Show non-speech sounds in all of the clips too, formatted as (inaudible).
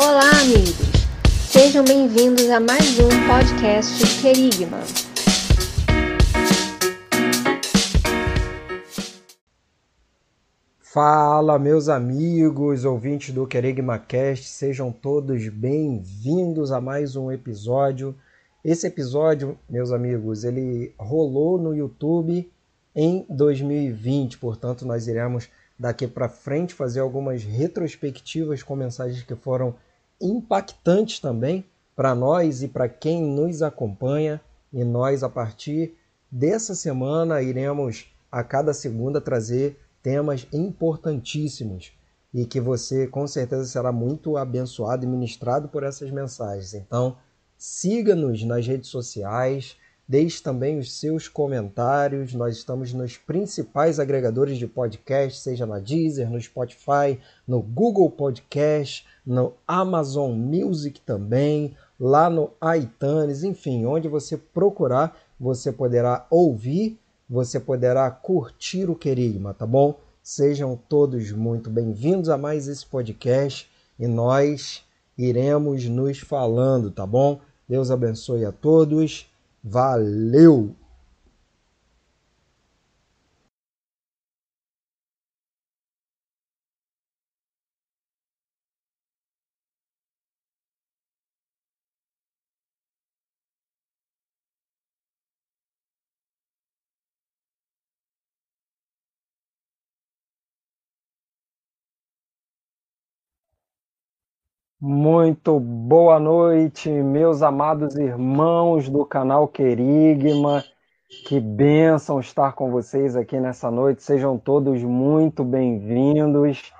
Olá, amigos! Sejam bem-vindos a mais um podcast Querigma. Fala, meus amigos, ouvintes do Querigma Cast, sejam todos bem-vindos a mais um episódio. Esse episódio, meus amigos, ele rolou no YouTube em 2020, portanto, nós iremos daqui para frente fazer algumas retrospectivas com mensagens que foram impactantes também para nós e para quem nos acompanha. E nós, a partir dessa semana, iremos a cada segunda trazer temas importantíssimos e que você com certeza será muito abençoado e ministrado por essas mensagens. Então, siga-nos nas redes sociais, deixe também os seus comentários. Nós estamos nos principais agregadores de podcast, seja na Deezer, no Spotify, no Google Podcast, no Amazon Music também, lá no iTunes, enfim, onde você procurar, você poderá ouvir, você poderá curtir o Querigma, tá bom? Sejam todos muito bem-vindos a mais esse podcast e nós iremos nos falando, tá bom? Deus abençoe a todos. Valeu! Muito boa noite, meus amados irmãos do canal Querigma. Que bênção estar com vocês aqui nessa noite. Sejam todos muito bem-vindos.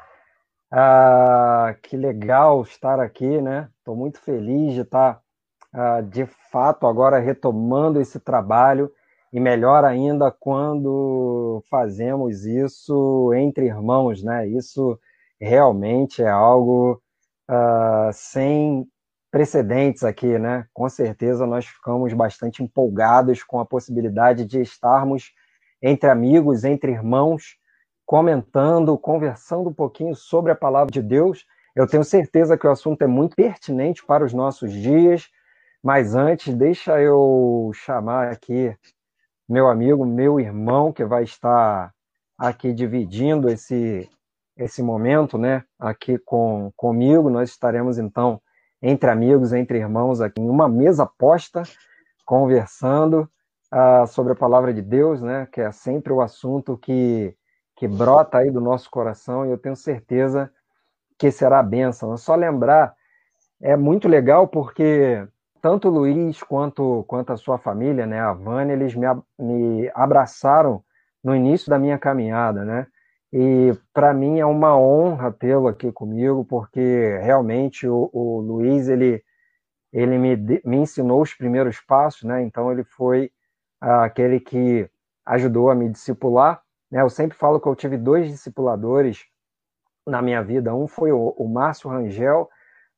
Ah, que legal estar aqui, né? Estou muito feliz de estar, ah, de fato, agora retomando esse trabalho e melhor ainda quando fazemos isso entre irmãos, né? Isso realmente é algo uh, sem precedentes aqui, né? Com certeza nós ficamos bastante empolgados com a possibilidade de estarmos entre amigos, entre irmãos, comentando, conversando um pouquinho sobre a palavra de Deus. Eu tenho certeza que o assunto é muito pertinente para os nossos dias, mas antes, deixa eu chamar aqui meu amigo, meu irmão, que vai estar aqui dividindo esse esse momento, né, aqui com comigo. Nós estaremos então entre amigos, entre irmãos, aqui em uma mesa posta, conversando uh, sobre a palavra de Deus, né, que é sempre o assunto que que brota aí do nosso coração e eu tenho certeza que será bênção. É só lembrar, é muito legal porque tanto o Luiz quanto, quanto a sua família, né, a Vânia, eles me, me abraçaram no início da minha caminhada, né? E para mim é uma honra tê-lo aqui comigo, porque realmente o, o Luiz ele, ele me, me ensinou os primeiros passos, né? Então ele foi ah, aquele que ajudou a me discipular. Né? Eu sempre falo que eu tive dois discipuladores na minha vida. Um foi o, o Márcio Rangel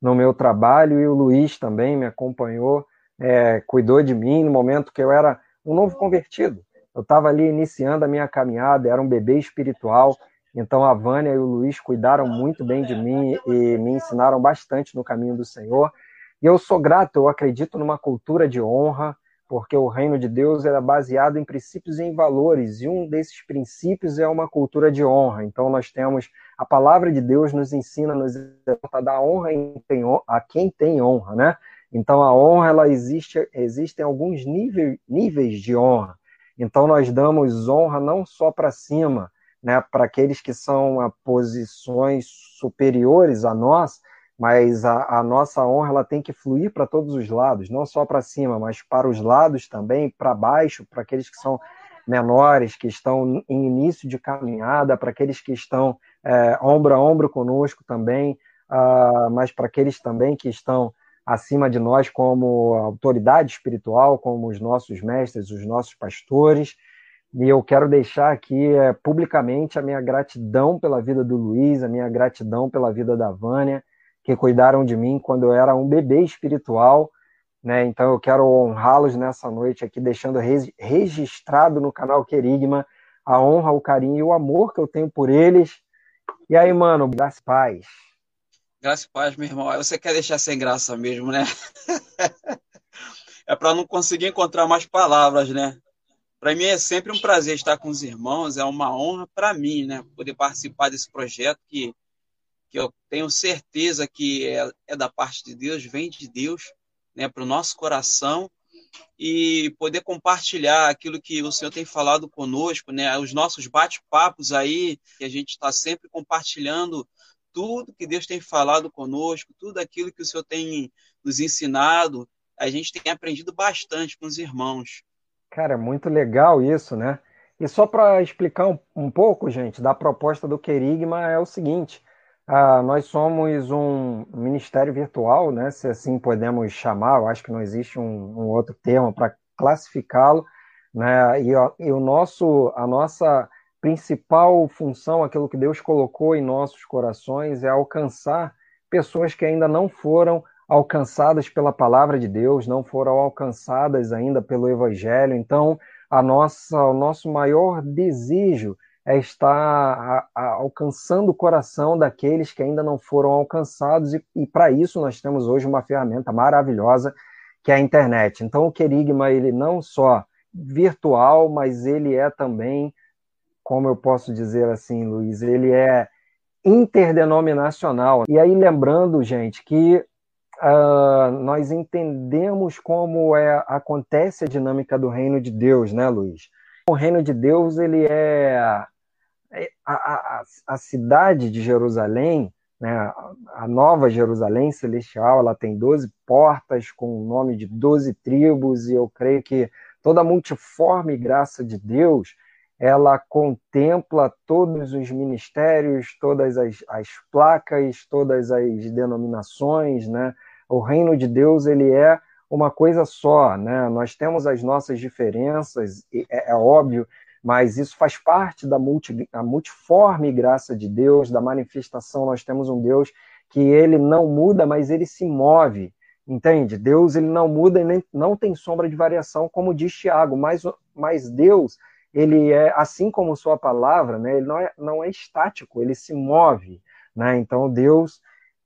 no meu trabalho e o Luiz também me acompanhou, é, cuidou de mim no momento que eu era um novo convertido. Eu estava ali iniciando a minha caminhada, era um bebê espiritual, então a Vânia e o Luiz cuidaram muito bem de mim e me ensinaram bastante no caminho do Senhor. E eu sou grato, eu acredito numa cultura de honra, porque o reino de Deus é baseado em princípios e em valores, e um desses princípios é uma cultura de honra. Então nós temos a palavra de Deus nos ensina, nos a dar honra a quem tem honra, né? Então a honra ela existe, existem alguns níveis, níveis de honra. Então nós damos honra não só para cima, né, para aqueles que são a posições superiores a nós, mas a, a nossa honra ela tem que fluir para todos os lados, não só para cima, mas para os lados também, para baixo, para aqueles que são menores, que estão em início de caminhada, para aqueles que estão é, ombro a ombro conosco também, uh, mas para aqueles também que estão acima de nós como autoridade espiritual, como os nossos mestres, os nossos pastores. E eu quero deixar aqui é, publicamente a minha gratidão pela vida do Luiz, a minha gratidão pela vida da Vânia, que cuidaram de mim quando eu era um bebê espiritual. Né? Então eu quero honrá-los nessa noite aqui, deixando registrado no canal Querigma a honra, o carinho e o amor que eu tenho por eles. E aí, mano, das paz. Graças a paz, meu irmão. Você quer deixar sem graça mesmo, né? (laughs) é para não conseguir encontrar mais palavras, né? Para mim é sempre um prazer estar com os irmãos, é uma honra para mim, né? Poder participar desse projeto que, que eu tenho certeza que é, é da parte de Deus, vem de Deus, né? Para o nosso coração e poder compartilhar aquilo que o Senhor tem falado conosco, né? Os nossos bate-papos aí, que a gente está sempre compartilhando tudo que Deus tem falado conosco, tudo aquilo que o Senhor tem nos ensinado, a gente tem aprendido bastante com os irmãos. Cara, muito legal isso, né? E só para explicar um, um, pouco, gente, da proposta do Querigma é o seguinte: ah, nós somos um ministério virtual, né? Se assim podemos chamar, eu acho que não existe um, um outro termo para classificá-lo, né? E, e o nosso, a nossa principal função, aquilo que Deus colocou em nossos corações, é alcançar pessoas que ainda não foram alcançadas pela palavra de Deus, não foram alcançadas ainda pelo Evangelho. Então, a nossa, o nosso maior desejo é estar a, a, alcançando o coração daqueles que ainda não foram alcançados, e, e para isso nós temos hoje uma ferramenta maravilhosa que é a internet. Então, o Querigma, ele não só virtual, mas ele é também como eu posso dizer assim, Luiz, ele é interdenominacional. E aí, lembrando, gente, que uh, nós entendemos como é, acontece a dinâmica do reino de Deus, né, Luiz? O reino de Deus, ele é, é a, a, a cidade de Jerusalém, né, a nova Jerusalém celestial, ela tem 12 portas com o nome de 12 tribos, e eu creio que toda a multiforme graça de Deus ela contempla todos os ministérios, todas as, as placas, todas as denominações, né? O reino de Deus ele é uma coisa só, né? Nós temos as nossas diferenças, é, é óbvio, mas isso faz parte da multi, a multiforme graça de Deus, da manifestação. Nós temos um Deus que ele não muda, mas ele se move, entende? Deus ele não muda e nem, não tem sombra de variação, como diz Tiago, mas, mas Deus ele é, assim como sua palavra, né, ele não é, não é estático, ele se move. Né? Então, Deus,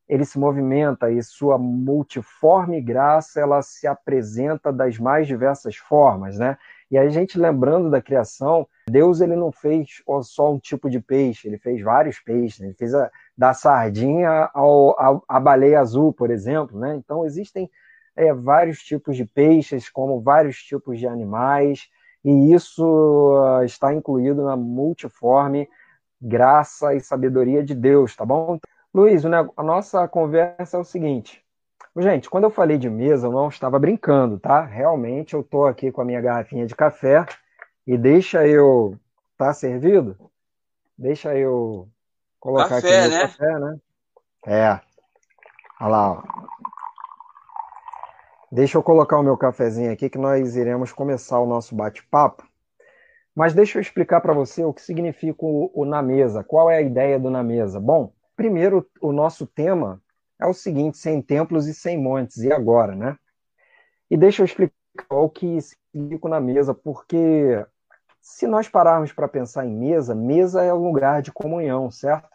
ele se movimenta e sua multiforme graça, ela se apresenta das mais diversas formas. Né? E a gente lembrando da criação, Deus ele não fez só um tipo de peixe, ele fez vários peixes. Né? Ele fez a, da sardinha ao, a, a baleia azul, por exemplo. Né? Então, existem é, vários tipos de peixes, como vários tipos de animais e isso ah, está incluído na multiforme graça e sabedoria de Deus, tá bom? Luiz, a nossa conversa é o seguinte. Gente, quando eu falei de mesa, eu não estava brincando, tá? Realmente eu estou aqui com a minha garrafinha de café e deixa eu. Tá servido? Deixa eu colocar café, aqui né? café, né? É. Olha lá, ó. Deixa eu colocar o meu cafezinho aqui que nós iremos começar o nosso bate-papo. Mas deixa eu explicar para você o que significa o, o, na mesa, qual é a ideia do na mesa. Bom, primeiro o nosso tema é o seguinte: sem templos e sem montes. E agora, né? E deixa eu explicar o que significa na mesa, porque se nós pararmos para pensar em mesa, mesa é um lugar de comunhão, certo?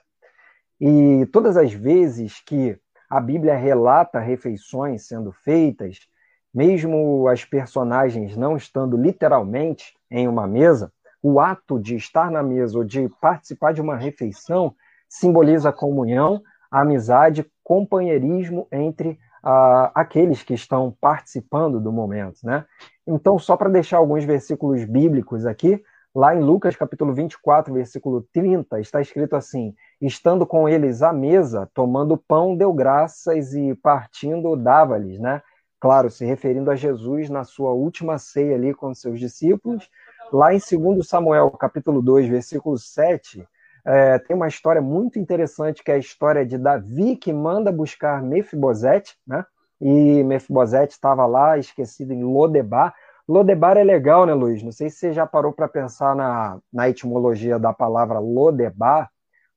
E todas as vezes que a Bíblia relata refeições sendo feitas, mesmo as personagens não estando literalmente em uma mesa, o ato de estar na mesa ou de participar de uma refeição simboliza comunhão, amizade, companheirismo entre uh, aqueles que estão participando do momento, né? Então, só para deixar alguns versículos bíblicos aqui, lá em Lucas capítulo 24, versículo 30, está escrito assim: estando com eles à mesa, tomando pão, deu graças e partindo, dava-lhes, né? Claro, se referindo a Jesus na sua última ceia ali com seus discípulos. Lá em 2 Samuel, capítulo 2, versículo 7, é, tem uma história muito interessante, que é a história de Davi, que manda buscar Mefibosete, né? E Mefibosete estava lá, esquecido em Lodebar. Lodebar é legal, né, Luiz? Não sei se você já parou para pensar na, na etimologia da palavra Lodebar,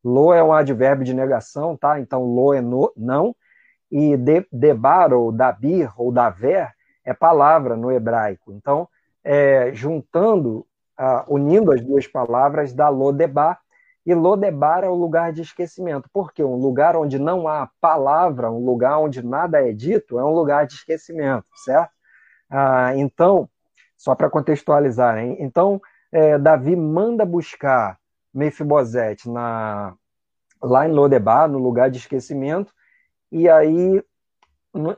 Lo é um advérbio de negação, tá? Então, lo é no, não. E de, debar, ou dabir, ou daver, é palavra no hebraico. Então, é, juntando, uh, unindo as duas palavras, dá lo debar, e Lodebar é o lugar de esquecimento. Porque um lugar onde não há palavra, um lugar onde nada é dito, é um lugar de esquecimento, certo? Ah, então, só para contextualizar, hein? então é, Davi manda buscar Mefibosete na, lá em Lodebar, no lugar de esquecimento, e aí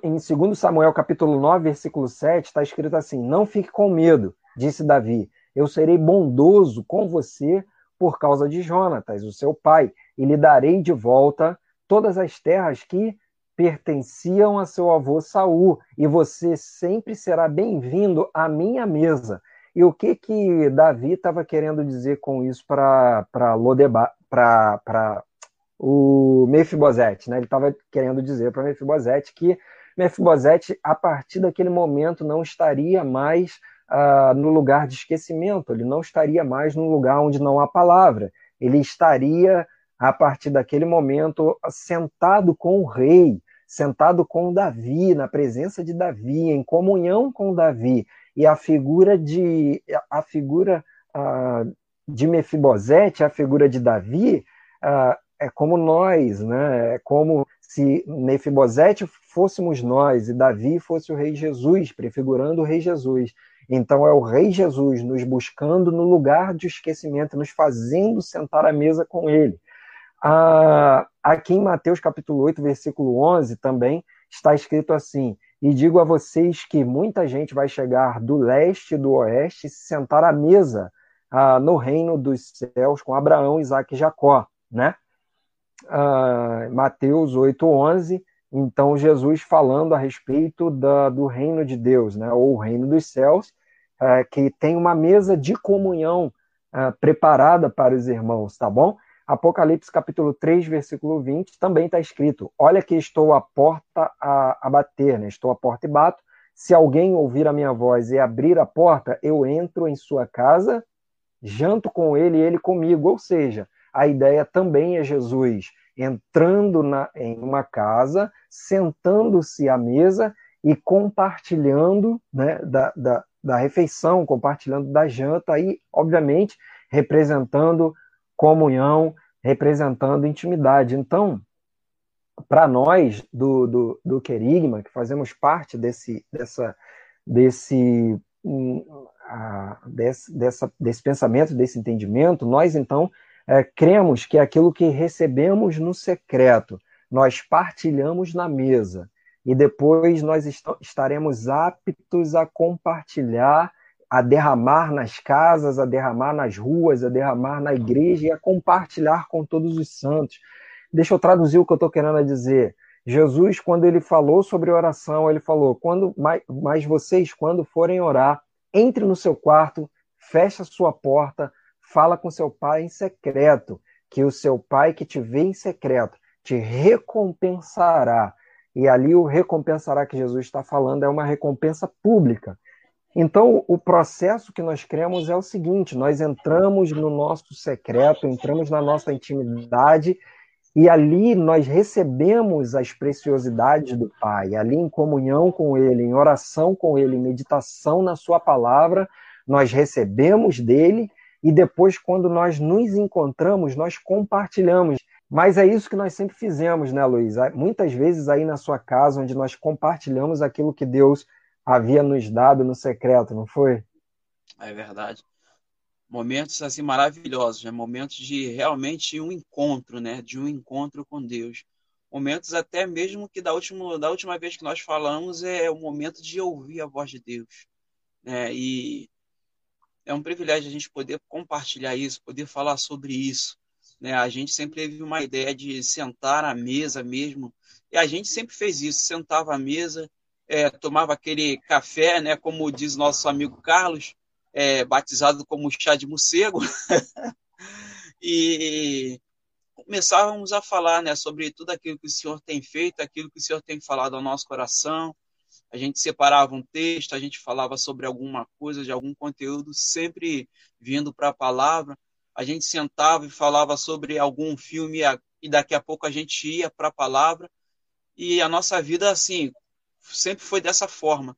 em 2 Samuel capítulo 9, versículo 7, está escrito assim: Não fique com medo, disse Davi, eu serei bondoso com você por causa de Jonatas, o seu pai, e lhe darei de volta todas as terras que pertenciam a seu avô Saul, e você sempre será bem-vindo à minha mesa. E o que que Davi estava querendo dizer com isso para para o Mefibosete, né? Ele estava querendo dizer para Mefibosete que Mefibosete, a partir daquele momento, não estaria mais uh, no lugar de esquecimento, ele não estaria mais no lugar onde não há palavra, ele estaria, a partir daquele momento, sentado com o rei, sentado com Davi, na presença de Davi, em comunhão com Davi. E a figura de a figura uh, de Mefibosete, a figura de Davi, uh, é como nós, né? É como se Mefibosete fôssemos nós e Davi fosse o rei Jesus, prefigurando o rei Jesus. Então é o rei Jesus nos buscando no lugar de esquecimento, nos fazendo sentar à mesa com ele. Ah, aqui em Mateus capítulo 8, versículo 11, também está escrito assim: E digo a vocês que muita gente vai chegar do leste e do oeste e se sentar à mesa ah, no reino dos céus com Abraão, Isaac e Jacó, né? Ah, Mateus 8, 11, então Jesus falando a respeito da, do reino de Deus, né? Ou o reino dos céus, é, que tem uma mesa de comunhão é, preparada para os irmãos, tá bom? Apocalipse capítulo 3, versículo 20, também está escrito: Olha que estou à porta a, a bater, né? Estou à porta e bato. Se alguém ouvir a minha voz e abrir a porta, eu entro em sua casa, janto com ele e ele comigo. Ou seja, a ideia também é Jesus entrando na, em uma casa, sentando-se à mesa e compartilhando né, da, da, da refeição, compartilhando da janta e, obviamente, representando comunhão, representando intimidade. Então, para nós do, do, do Querigma, que fazemos parte desse, dessa, desse, uh, desse, dessa, desse pensamento, desse entendimento, nós então é, cremos que aquilo que recebemos no secreto, nós partilhamos na mesa e depois nós est estaremos aptos a compartilhar, a derramar nas casas, a derramar nas ruas, a derramar na igreja e a compartilhar com todos os santos. Deixa eu traduzir o que eu estou querendo dizer. Jesus, quando ele falou sobre oração, ele falou: quando mais, mais vocês, quando forem orar, entre no seu quarto, feche a sua porta, fala com seu pai em secreto, que o seu pai que te vê em secreto te recompensará e ali o recompensará que Jesus está falando é uma recompensa pública. Então, o processo que nós cremos é o seguinte: nós entramos no nosso secreto, entramos na nossa intimidade, e ali nós recebemos as preciosidades do Pai, ali em comunhão com Ele, em oração com Ele, em meditação na Sua palavra, nós recebemos dele, e depois, quando nós nos encontramos, nós compartilhamos mas é isso que nós sempre fizemos, né, Luiz? Muitas vezes aí na sua casa, onde nós compartilhamos aquilo que Deus havia nos dado no secreto, não foi? É verdade. Momentos assim maravilhosos, né? Momentos de realmente um encontro, né? De um encontro com Deus. Momentos até mesmo que da última, da última vez que nós falamos é o momento de ouvir a voz de Deus. Né? E é um privilégio a gente poder compartilhar isso, poder falar sobre isso. Né? A gente sempre teve uma ideia de sentar à mesa mesmo, e a gente sempre fez isso, sentava à mesa, é, tomava aquele café, né, como diz nosso amigo Carlos, é, batizado como chá de morcego, (laughs) e começávamos a falar né, sobre tudo aquilo que o Senhor tem feito, aquilo que o Senhor tem falado ao nosso coração. A gente separava um texto, a gente falava sobre alguma coisa, de algum conteúdo, sempre vindo para a palavra a gente sentava e falava sobre algum filme e daqui a pouco a gente ia para a palavra e a nossa vida assim sempre foi dessa forma.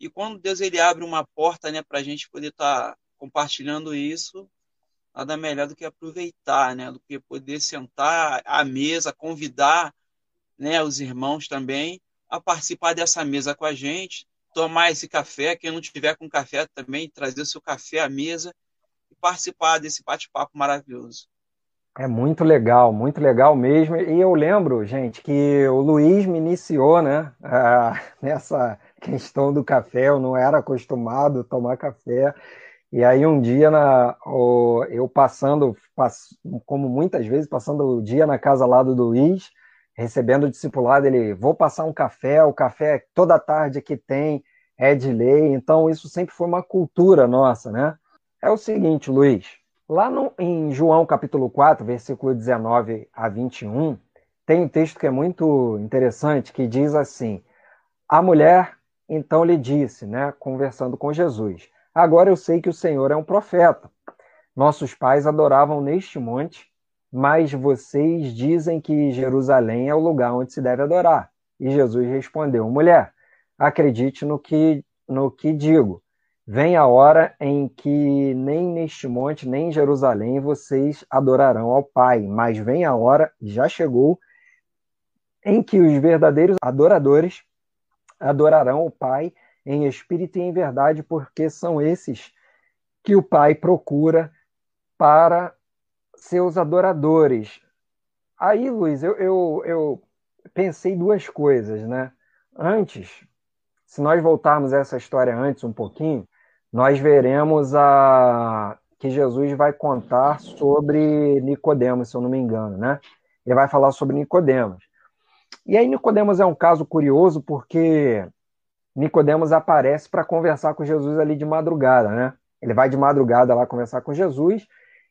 E quando Deus ele abre uma porta, né, para a gente poder estar tá compartilhando isso, nada melhor do que aproveitar, né? Do que poder sentar à mesa, convidar, né, os irmãos também a participar dessa mesa com a gente, tomar esse café, quem não tiver com café também, trazer o seu café à mesa e participar desse bate-papo maravilhoso. É muito legal, muito legal mesmo. E eu lembro, gente, que o Luiz me iniciou, né, (laughs) nessa questão do café. Eu não era acostumado a tomar café. E aí um dia na, eu passando, como muitas vezes, passando o dia na casa lá do Luiz, recebendo o discipulado, ele, vou passar um café, o café toda tarde que tem é de lei. Então isso sempre foi uma cultura nossa, né? É o seguinte, Luiz, lá no, em João capítulo 4, versículo 19 a 21, tem um texto que é muito interessante, que diz assim, a mulher então lhe disse, né, conversando com Jesus, Agora eu sei que o Senhor é um profeta. Nossos pais adoravam neste monte, mas vocês dizem que Jerusalém é o lugar onde se deve adorar. E Jesus respondeu: Mulher, acredite no que, no que digo. Vem a hora em que nem neste monte, nem em Jerusalém vocês adorarão ao Pai, mas vem a hora, já chegou, em que os verdadeiros adoradores adorarão o Pai em espírito e em verdade, porque são esses que o Pai procura para seus adoradores. Aí, Luiz, eu, eu, eu pensei duas coisas, né? Antes, se nós voltarmos essa história antes um pouquinho, nós veremos a que Jesus vai contar sobre Nicodemos, se eu não me engano, né? Ele vai falar sobre Nicodemos. E aí Nicodemos é um caso curioso porque Nicodemos aparece para conversar com Jesus ali de madrugada, né? Ele vai de madrugada lá conversar com Jesus,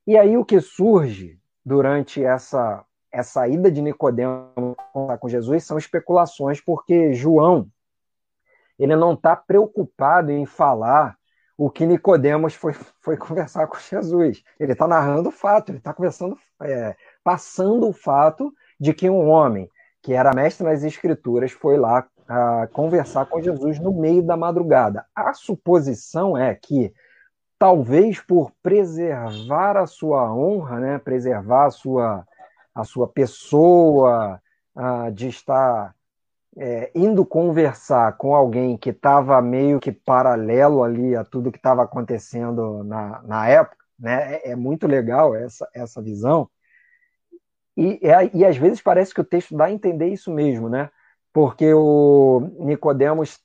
e aí o que surge durante essa essa ida de conversar com Jesus são especulações, porque João ele não está preocupado em falar o que Nicodemos foi, foi conversar com Jesus. Ele está narrando o fato, ele está conversando, é, passando o fato de que um homem que era mestre nas escrituras foi lá a conversar com Jesus no meio da madrugada. A suposição é que, talvez por preservar a sua honra, né, preservar a sua, a sua pessoa, de estar é, indo conversar com alguém que estava meio que paralelo ali a tudo que estava acontecendo na, na época, né, é, é muito legal essa, essa visão. E, é, e às vezes parece que o texto dá a entender isso mesmo, né? porque o Nicodemos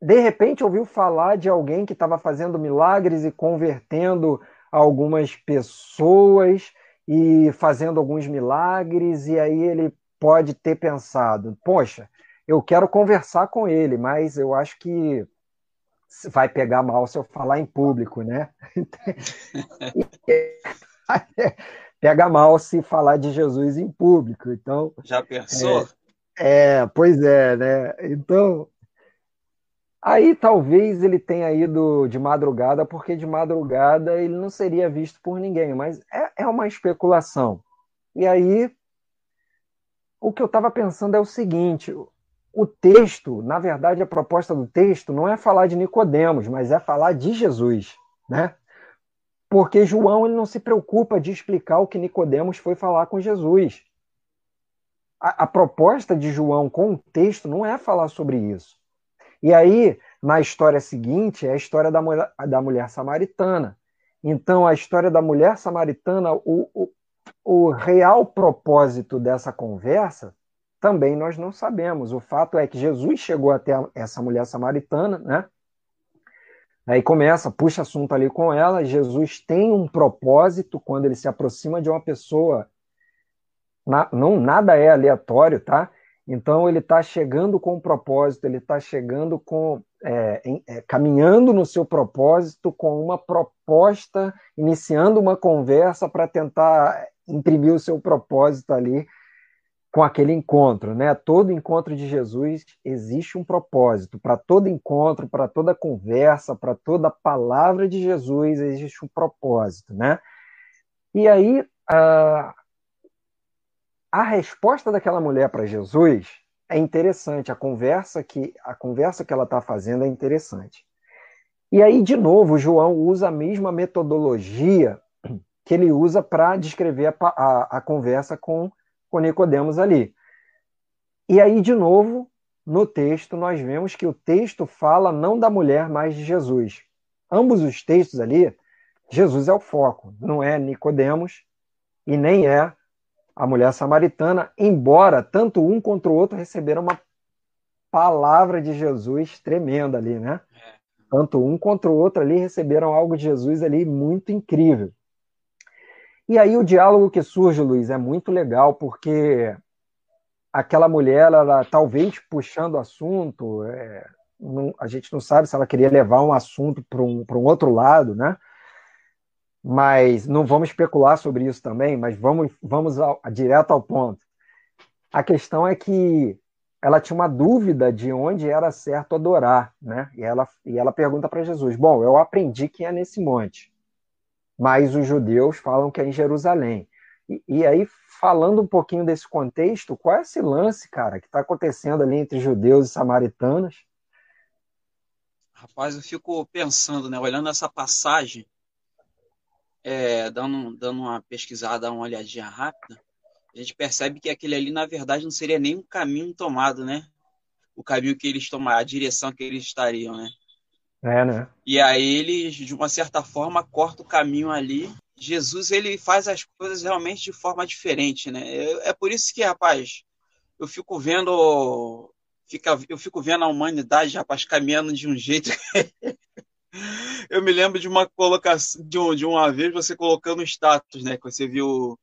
de repente ouviu falar de alguém que estava fazendo milagres e convertendo algumas pessoas e fazendo alguns milagres, e aí ele pode ter pensado: poxa, eu quero conversar com ele, mas eu acho que vai pegar mal se eu falar em público, né? (laughs) Pega mal se falar de Jesus em público. Então, já pensou? É, é, pois é, né? Então, aí talvez ele tenha ido de madrugada, porque de madrugada ele não seria visto por ninguém, mas é, é uma especulação. E aí, o que eu estava pensando é o seguinte: o texto, na verdade, a proposta do texto não é falar de Nicodemos, mas é falar de Jesus, né? Porque João ele não se preocupa de explicar o que Nicodemos foi falar com Jesus a, a proposta de João com o texto não é falar sobre isso. E aí, na história seguinte, é a história da mulher, da mulher samaritana. Então, a história da mulher samaritana, o, o, o real propósito dessa conversa, também nós não sabemos. O fato é que Jesus chegou até essa mulher samaritana, né? Aí começa, puxa assunto ali com ela. Jesus tem um propósito quando ele se aproxima de uma pessoa na, não, nada é aleatório, tá? Então ele está chegando com um propósito, ele está chegando com é, é, caminhando no seu propósito com uma proposta, iniciando uma conversa para tentar imprimir o seu propósito ali com aquele encontro, né? Todo encontro de Jesus existe um propósito. Para todo encontro, para toda conversa, para toda palavra de Jesus existe um propósito, né? E aí uh, a resposta daquela mulher para Jesus é interessante, a conversa que a conversa que ela está fazendo é interessante. E aí, de novo, João usa a mesma metodologia que ele usa para descrever a, a, a, conversa com, com Nicodemos ali. E aí, de novo, no texto, nós vemos que o texto fala não da mulher, mas de Jesus. Ambos os textos ali, Jesus é o foco, não é Nicodemos e nem é a mulher samaritana, embora tanto um quanto o outro receberam uma palavra de Jesus tremenda ali, né? É. Tanto um quanto o outro ali receberam algo de Jesus ali muito incrível. E aí o diálogo que surge, Luiz, é muito legal, porque aquela mulher, ela talvez puxando o assunto, é, não, a gente não sabe se ela queria levar um assunto para um, um outro lado, né? Mas não vamos especular sobre isso também, mas vamos, vamos ao, direto ao ponto. A questão é que ela tinha uma dúvida de onde era certo adorar, né? E ela, e ela pergunta para Jesus: Bom, eu aprendi que é nesse monte, mas os judeus falam que é em Jerusalém. E, e aí, falando um pouquinho desse contexto, qual é esse lance, cara, que está acontecendo ali entre judeus e samaritanos? Rapaz, eu fico pensando, né, olhando essa passagem, é, dando, dando uma pesquisada, uma olhadinha rápida, a gente percebe que aquele ali, na verdade, não seria nem um caminho tomado, né? O caminho que eles tomariam, a direção que eles estariam, né? É, né? E aí eles, de uma certa forma, corta o caminho ali Jesus ele faz as coisas realmente de forma diferente, né? É, é por isso que, rapaz, eu fico vendo, fica, eu fico vendo a humanidade, rapaz, caminhando de um jeito. (laughs) eu me lembro de uma colocação, de, um, de uma vez você colocando status, né? Que você viu,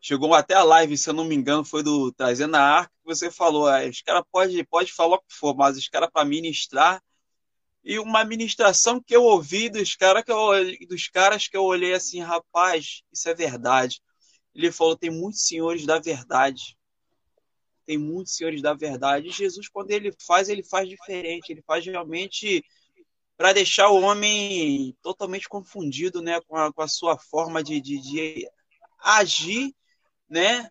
chegou até a live, se eu não me engano, foi do trazendo a arca que você falou, ah, os caras pode, pode falar o que for, mas os caras para ministrar e uma ministração que eu ouvi dos, cara que eu, dos caras que eu olhei assim, rapaz, isso é verdade. Ele falou: tem muitos senhores da verdade. Tem muitos senhores da verdade. Jesus, quando ele faz, ele faz diferente. Ele faz realmente para deixar o homem totalmente confundido né, com, a, com a sua forma de, de, de agir, né,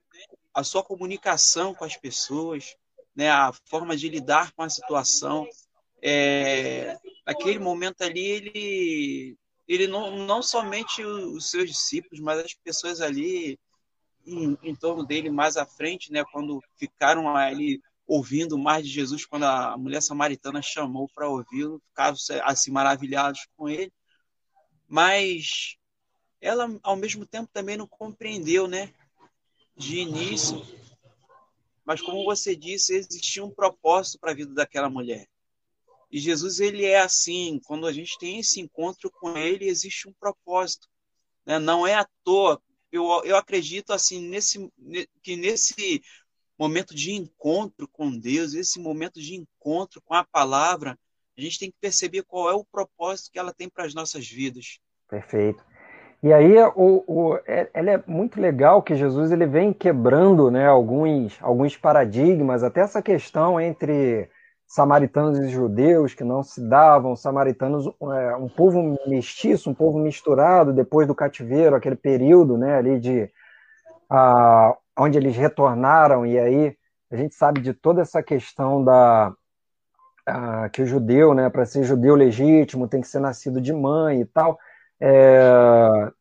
a sua comunicação com as pessoas, né, a forma de lidar com a situação. É, naquele momento ali, ele, ele não, não somente os seus discípulos, mas as pessoas ali em, em torno dele mais à frente, né, quando ficaram ali ouvindo mais de Jesus, quando a mulher samaritana chamou para ouvi-lo, ficaram assim maravilhados com ele. Mas ela, ao mesmo tempo, também não compreendeu, né? De início. Mas, como você disse, existia um propósito para a vida daquela mulher. E Jesus ele é assim, quando a gente tem esse encontro com ele, existe um propósito, né? Não é à toa. Eu, eu acredito assim nesse que nesse momento de encontro com Deus, esse momento de encontro com a palavra, a gente tem que perceber qual é o propósito que ela tem para as nossas vidas. Perfeito. E aí o, o, é, ela é muito legal que Jesus ele vem quebrando né, alguns, alguns paradigmas, até essa questão entre samaritanos e judeus que não se davam, samaritanos, é, um povo mestiço, um povo misturado depois do cativeiro, aquele período, né, ali de ah, onde eles retornaram e aí a gente sabe de toda essa questão da que o judeu, né, para ser judeu legítimo tem que ser nascido de mãe e tal, é,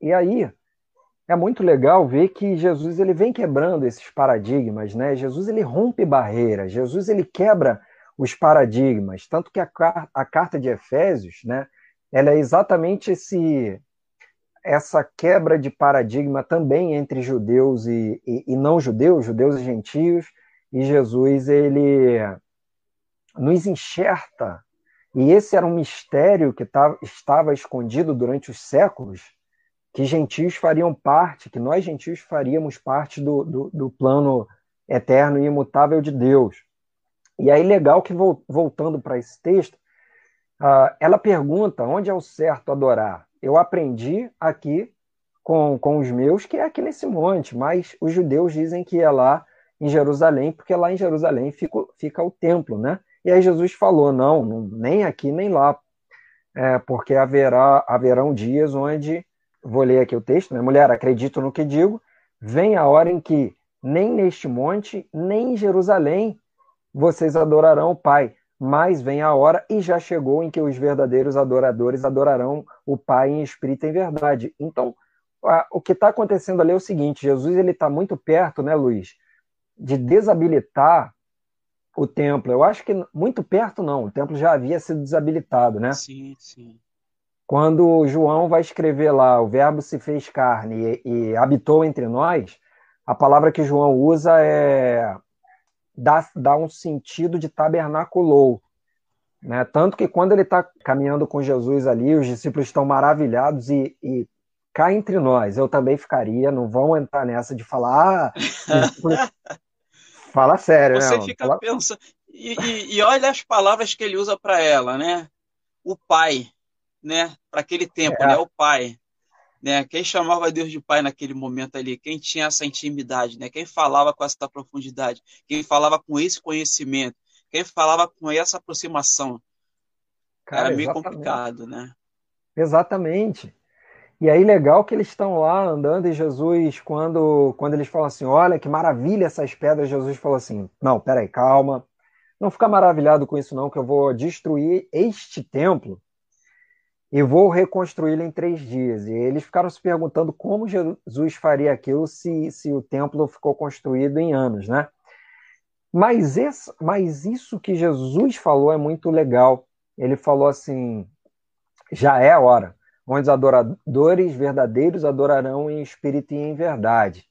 e aí é muito legal ver que Jesus ele vem quebrando esses paradigmas, né? Jesus ele rompe barreiras, Jesus ele quebra os paradigmas, tanto que a, a carta de Efésios, né? Ela é exatamente esse essa quebra de paradigma também entre judeus e, e, e não judeus, judeus e gentios, e Jesus ele nos enxerta e esse era um mistério que tava, estava escondido durante os séculos, que gentios fariam parte, que nós gentios faríamos parte do, do, do plano eterno e imutável de Deus. E aí, legal que, voltando para esse texto, uh, ela pergunta onde é o certo adorar. Eu aprendi aqui com, com os meus que é aqui nesse monte, mas os judeus dizem que é lá em Jerusalém, porque lá em Jerusalém fica, fica o templo, né? E aí Jesus falou, não, não nem aqui nem lá, é, porque haverá, haverão dias onde vou ler aqui o texto, né? Mulher, acredito no que digo, vem a hora em que nem neste monte, nem em Jerusalém vocês adorarão o Pai, mas vem a hora e já chegou em que os verdadeiros adoradores adorarão o Pai em espírito e em verdade. Então, o que está acontecendo ali é o seguinte: Jesus ele está muito perto, né, Luiz, de desabilitar o templo. Eu acho que muito perto não, o templo já havia sido desabilitado, né? Sim, sim. Quando João vai escrever lá, o Verbo se fez carne e, e habitou entre nós, a palavra que João usa é dá, dá um sentido de tabernaculou. Né? Tanto que quando ele está caminhando com Jesus ali, os discípulos estão maravilhados e, e cá entre nós, eu também ficaria, não vão entrar nessa de falar, ah, (laughs) fala sério, Você né? fica fala... pensando, e, e, e, olha as palavras que ele usa para ela, né? O pai, né? Para aquele tempo, é. né? O pai, né? Quem chamava Deus de pai naquele momento ali? Quem tinha essa intimidade, né? Quem falava com essa profundidade? Quem falava com esse conhecimento? Quem falava com essa aproximação? Cara, Era meio exatamente. complicado, né? Exatamente. E aí, legal que eles estão lá andando e Jesus, quando, quando eles falam assim: Olha que maravilha essas pedras, Jesus falou assim: Não, peraí, calma. Não fica maravilhado com isso, não, que eu vou destruir este templo e vou reconstruí-lo em três dias. E eles ficaram se perguntando como Jesus faria aquilo se, se o templo ficou construído em anos, né? Mas, esse, mas isso que Jesus falou é muito legal. Ele falou assim: já é a hora onde os adoradores verdadeiros adorarão em espírito e em verdade.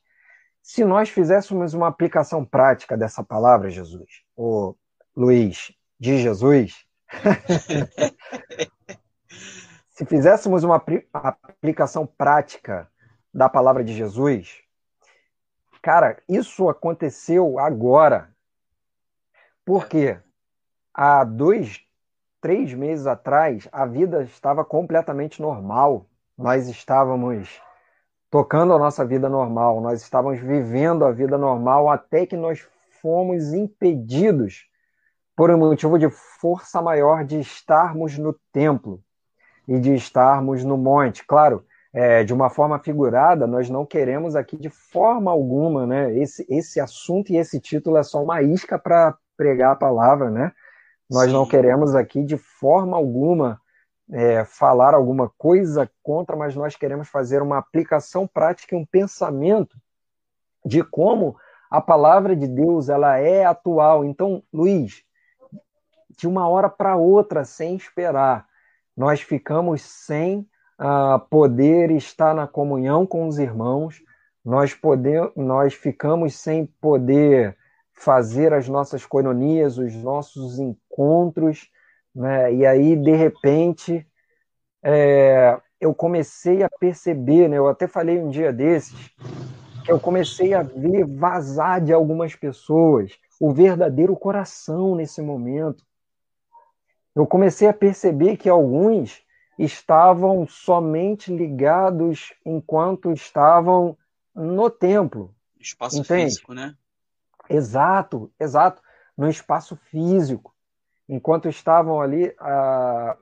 Se nós fizéssemos uma aplicação prática dessa palavra, Jesus, o Luiz, de Jesus, (laughs) (laughs) se fizéssemos uma aplicação prática da palavra de Jesus, cara, isso aconteceu agora. Por quê? Há dois, três meses atrás, a vida estava completamente normal. Nós estávamos tocando a nossa vida normal, nós estávamos vivendo a vida normal até que nós fomos impedidos por um motivo de força maior de estarmos no templo e de estarmos no monte. Claro, é, de uma forma figurada, nós não queremos aqui de forma alguma, né? Esse, esse assunto e esse título é só uma isca para pregar a palavra, né? Nós Sim. não queremos aqui de forma alguma é, falar alguma coisa contra, mas nós queremos fazer uma aplicação prática e um pensamento de como a palavra de Deus ela é atual. Então, Luiz, de uma hora para outra, sem esperar, nós ficamos sem uh, poder estar na comunhão com os irmãos, nós, poder, nós ficamos sem poder fazer as nossas coinonias, os nossos encontros, né? e aí, de repente, é, eu comecei a perceber, né? eu até falei um dia desses, que eu comecei a ver vazar de algumas pessoas o verdadeiro coração nesse momento. Eu comecei a perceber que alguns estavam somente ligados enquanto estavam no templo. Espaço entende? físico, né? Exato, exato, no espaço físico, enquanto estavam ali ah,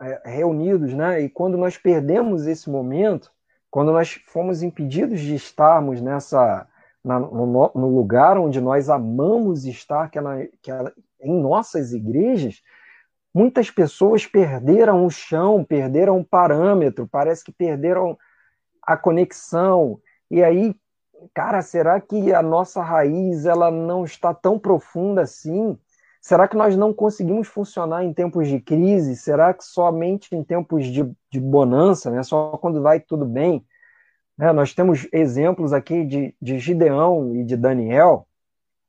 é, reunidos, né? E quando nós perdemos esse momento, quando nós fomos impedidos de estarmos nessa na, no, no, lugar onde nós amamos estar, que é, na, que é em nossas igrejas, muitas pessoas perderam o chão, perderam o parâmetro, parece que perderam a conexão. E aí cara, será que a nossa raiz ela não está tão profunda assim? Será que nós não conseguimos funcionar em tempos de crise? Será que somente em tempos de, de bonança, né? só quando vai tudo bem? Né? Nós temos exemplos aqui de, de Gideão e de Daniel,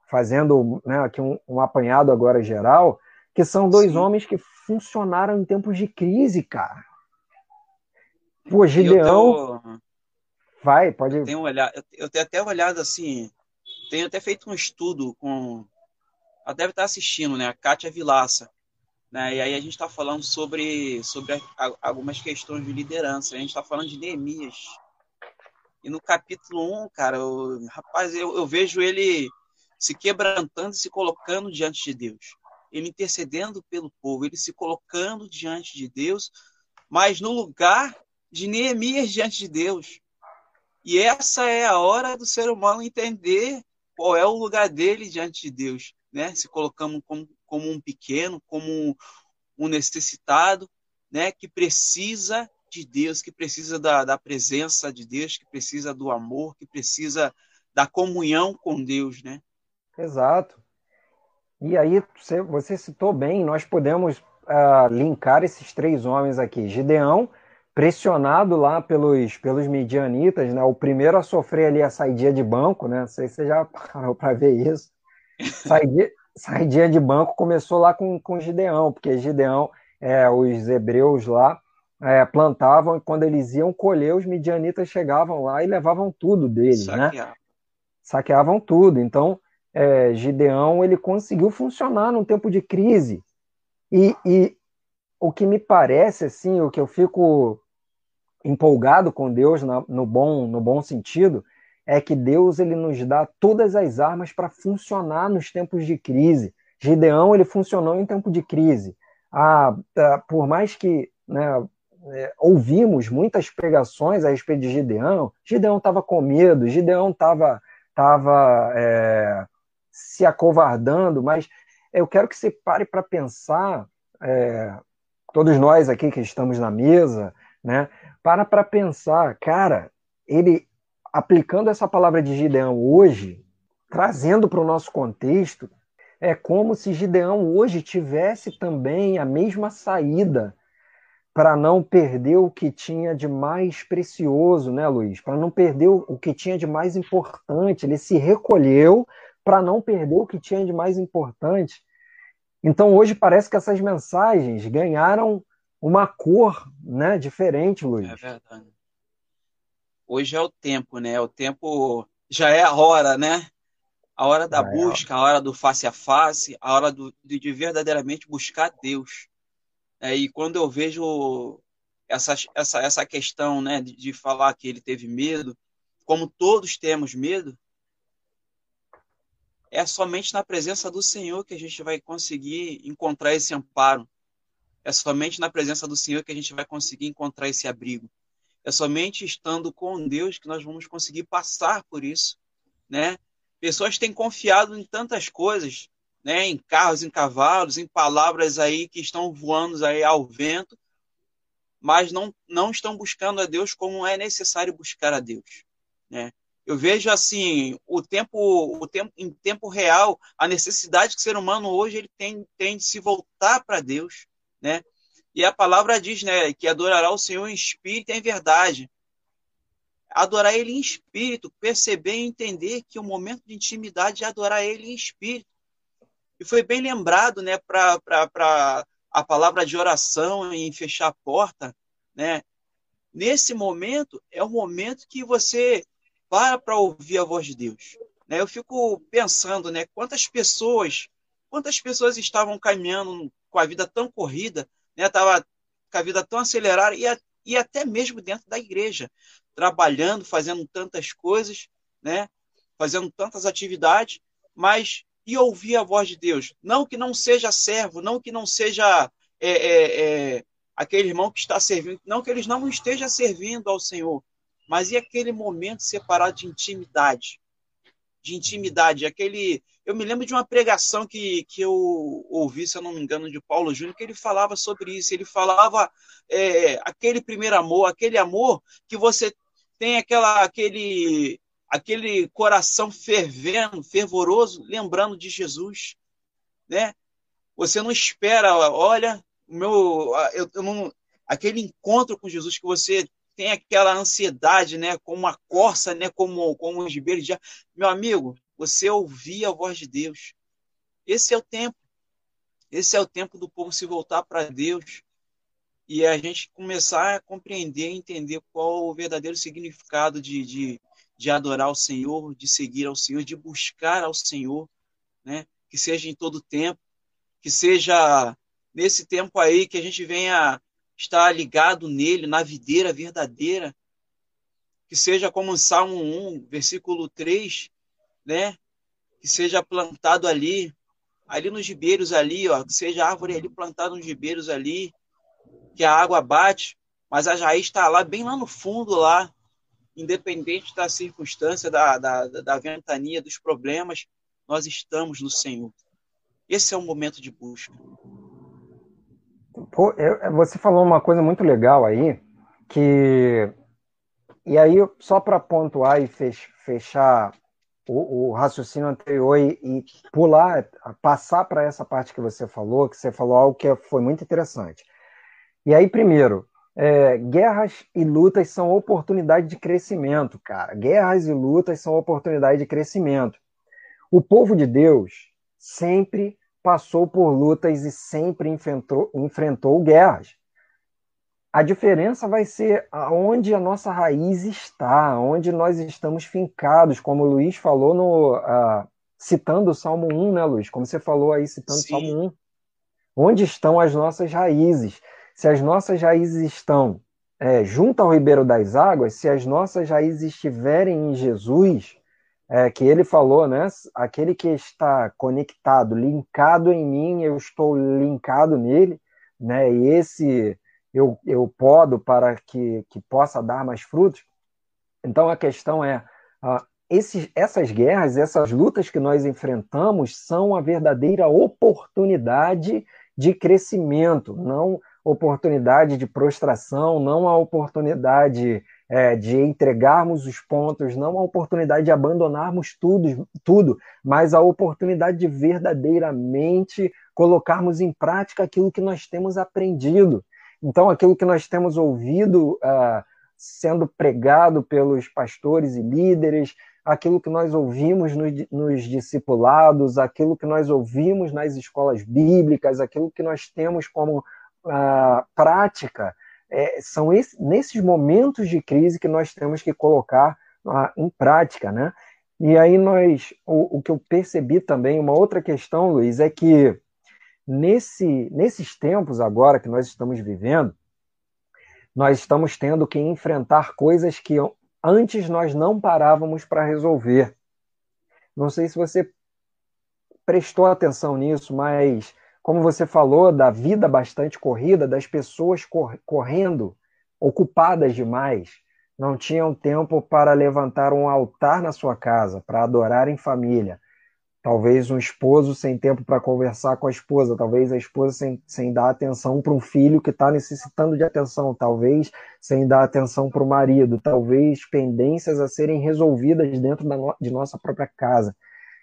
fazendo né, aqui um, um apanhado agora geral, que são dois Sim. homens que funcionaram em tempos de crise, cara. Pô, Gideão. Tô... Vai, pode. Eu tenho, olhado, eu tenho até olhado assim, tenho até feito um estudo com. Ela deve estar assistindo, né? A Kátia Vilaça. Né? E aí a gente está falando sobre, sobre algumas questões de liderança. A gente está falando de Neemias. E no capítulo 1, cara, eu, rapaz, eu, eu vejo ele se quebrantando e se colocando diante de Deus. Ele intercedendo pelo povo, ele se colocando diante de Deus, mas no lugar de Neemias diante de Deus. E essa é a hora do ser humano entender qual é o lugar dele diante de Deus, né? Se colocamos como, como um pequeno, como um necessitado, né? Que precisa de de Deus, que precisa da, da presença de Deus, que precisa do amor, que precisa da comunhão com Deus, né? Exato. E aí, você, citou bem, nós podemos uh, linkar esses três homens aqui. Gideão, pressionado lá pelos, pelos midianitas, né? O primeiro a sofrer ali a saída de banco, né? Não sei se você já (laughs) parou para ver isso. Saída, saída de banco começou lá com, com Gideão, porque Gideão, é, os hebreus lá, é, plantavam e quando eles iam colher, os midianitas chegavam lá e levavam tudo deles, né? Saqueavam tudo. Então, é, Gideão ele conseguiu funcionar num tempo de crise. E, e, o que me parece, assim, o que eu fico empolgado com Deus na, no bom no bom sentido, é que Deus ele nos dá todas as armas para funcionar nos tempos de crise. Gideão ele funcionou em tempo de crise. Ah, por mais que né, é, ouvimos muitas pregações a respeito de Gideão, Gideão estava com medo, Gideão estava tava, é, se acovardando, mas eu quero que você pare para pensar, é, todos nós aqui que estamos na mesa, né, para para pensar, cara, ele aplicando essa palavra de Gideão hoje, trazendo para o nosso contexto, é como se Gideão hoje tivesse também a mesma saída para não perder o que tinha de mais precioso, né, Luiz? Para não perder o que tinha de mais importante. Ele se recolheu para não perder o que tinha de mais importante. Então hoje parece que essas mensagens ganharam uma cor, né, diferente, Luiz. É verdade hoje é o tempo, né? O tempo já é a hora, né? A hora da busca, a hora do face a face, a hora do, de verdadeiramente buscar Deus. É, e quando eu vejo essa, essa, essa questão né, de, de falar que ele teve medo, como todos temos medo, é somente na presença do Senhor que a gente vai conseguir encontrar esse amparo. É somente na presença do Senhor que a gente vai conseguir encontrar esse abrigo. É somente estando com Deus que nós vamos conseguir passar por isso, né? Pessoas têm confiado em tantas coisas, né? Em carros, em cavalos, em palavras aí que estão voando aí ao vento, mas não não estão buscando a Deus como é necessário buscar a Deus, né? Eu vejo assim o tempo, o tempo em tempo real, a necessidade que o ser humano hoje ele tem, tem de se voltar para Deus, né? E a palavra diz, né, que adorará o Senhor em espírito e em verdade. Adorar Ele em espírito, perceber e entender que o momento de intimidade é adorar Ele em espírito. E foi bem lembrado, né, para a palavra de oração em fechar a porta, né? Nesse momento é o momento que você para para ouvir a voz de Deus. Né? Eu fico pensando, né, quantas pessoas, quantas pessoas estavam caminhando com a vida tão corrida, né? Tava com a vida tão acelerada e, a, e até mesmo dentro da igreja, trabalhando, fazendo tantas coisas, né? Fazendo tantas atividades, mas e ouvir a voz de Deus. Não que não seja servo, não que não seja é, é, é, aquele irmão que está servindo, não que eles não estejam servindo ao Senhor, mas e aquele momento separado de intimidade, de intimidade, aquele eu me lembro de uma pregação que, que eu ouvi, se eu não me engano, de Paulo Júnior, que ele falava sobre isso. Ele falava é, aquele primeiro amor, aquele amor que você tem aquela, aquele, aquele coração fervendo, fervoroso, lembrando de Jesus, né? Você não espera, olha, meu, eu, eu não, aquele encontro com Jesus que você tem aquela ansiedade, né? Como uma corça, né? Como, como os ribeiros de Meu amigo, você ouvir a voz de Deus. Esse é o tempo. Esse é o tempo do povo se voltar para Deus e a gente começar a compreender, entender qual o verdadeiro significado de, de, de adorar o Senhor, de seguir ao Senhor, de buscar ao Senhor, né? Que seja em todo tempo, que seja nesse tempo aí que a gente venha estar ligado nele, na videira verdadeira, que seja como o Salmo 1, versículo 3, né? Que seja plantado ali, ali nos ribeiros ali, ó, que seja árvore ali plantada nos ribeiros ali, que a água bate, mas a raiz está lá, bem lá no fundo lá, independente da circunstância, da, da, da ventania, dos problemas, nós estamos no Senhor. Esse é o momento de busca. Pô, eu, você falou uma coisa muito legal aí, que e aí só para pontuar e fechar o, o, raciocínio anterior e, e pular, passar para essa parte que você falou, que você falou algo que foi muito interessante. E aí, primeiro, é, guerras e lutas são oportunidade de crescimento, cara. Guerras e lutas são oportunidade de crescimento. O povo de Deus sempre passou por lutas e sempre enfrentou, enfrentou guerras. A diferença vai ser onde a nossa raiz está, onde nós estamos fincados, como o Luiz falou no uh, citando o Salmo 1, né, Luiz? Como você falou aí citando o Salmo 1. Onde estão as nossas raízes? Se as nossas raízes estão é, junto ao ribeiro das águas, se as nossas raízes estiverem em Jesus, é, que ele falou, né? Aquele que está conectado, linkado em mim, eu estou linkado nele, né? E esse eu, eu podo para que, que possa dar mais frutos. Então a questão é: uh, esses, essas guerras, essas lutas que nós enfrentamos são a verdadeira oportunidade de crescimento, não oportunidade de prostração, não a oportunidade é, de entregarmos os pontos, não a oportunidade de abandonarmos tudo, tudo, mas a oportunidade de verdadeiramente colocarmos em prática aquilo que nós temos aprendido. Então, aquilo que nós temos ouvido uh, sendo pregado pelos pastores e líderes, aquilo que nós ouvimos nos, nos discipulados, aquilo que nós ouvimos nas escolas bíblicas, aquilo que nós temos como uh, prática, é, são esse, nesses momentos de crise que nós temos que colocar uh, em prática, né? E aí nós, o, o que eu percebi também, uma outra questão, Luiz, é que nesse, nesses tempos agora que nós estamos vivendo, nós estamos tendo que enfrentar coisas que antes nós não parávamos para resolver. Não sei se você prestou atenção nisso, mas como você falou da vida bastante corrida, das pessoas cor correndo, ocupadas demais, não tinham tempo para levantar um altar na sua casa, para adorar em família, Talvez um esposo sem tempo para conversar com a esposa, talvez a esposa sem, sem dar atenção para um filho que está necessitando de atenção, talvez sem dar atenção para o marido, talvez pendências a serem resolvidas dentro no, de nossa própria casa.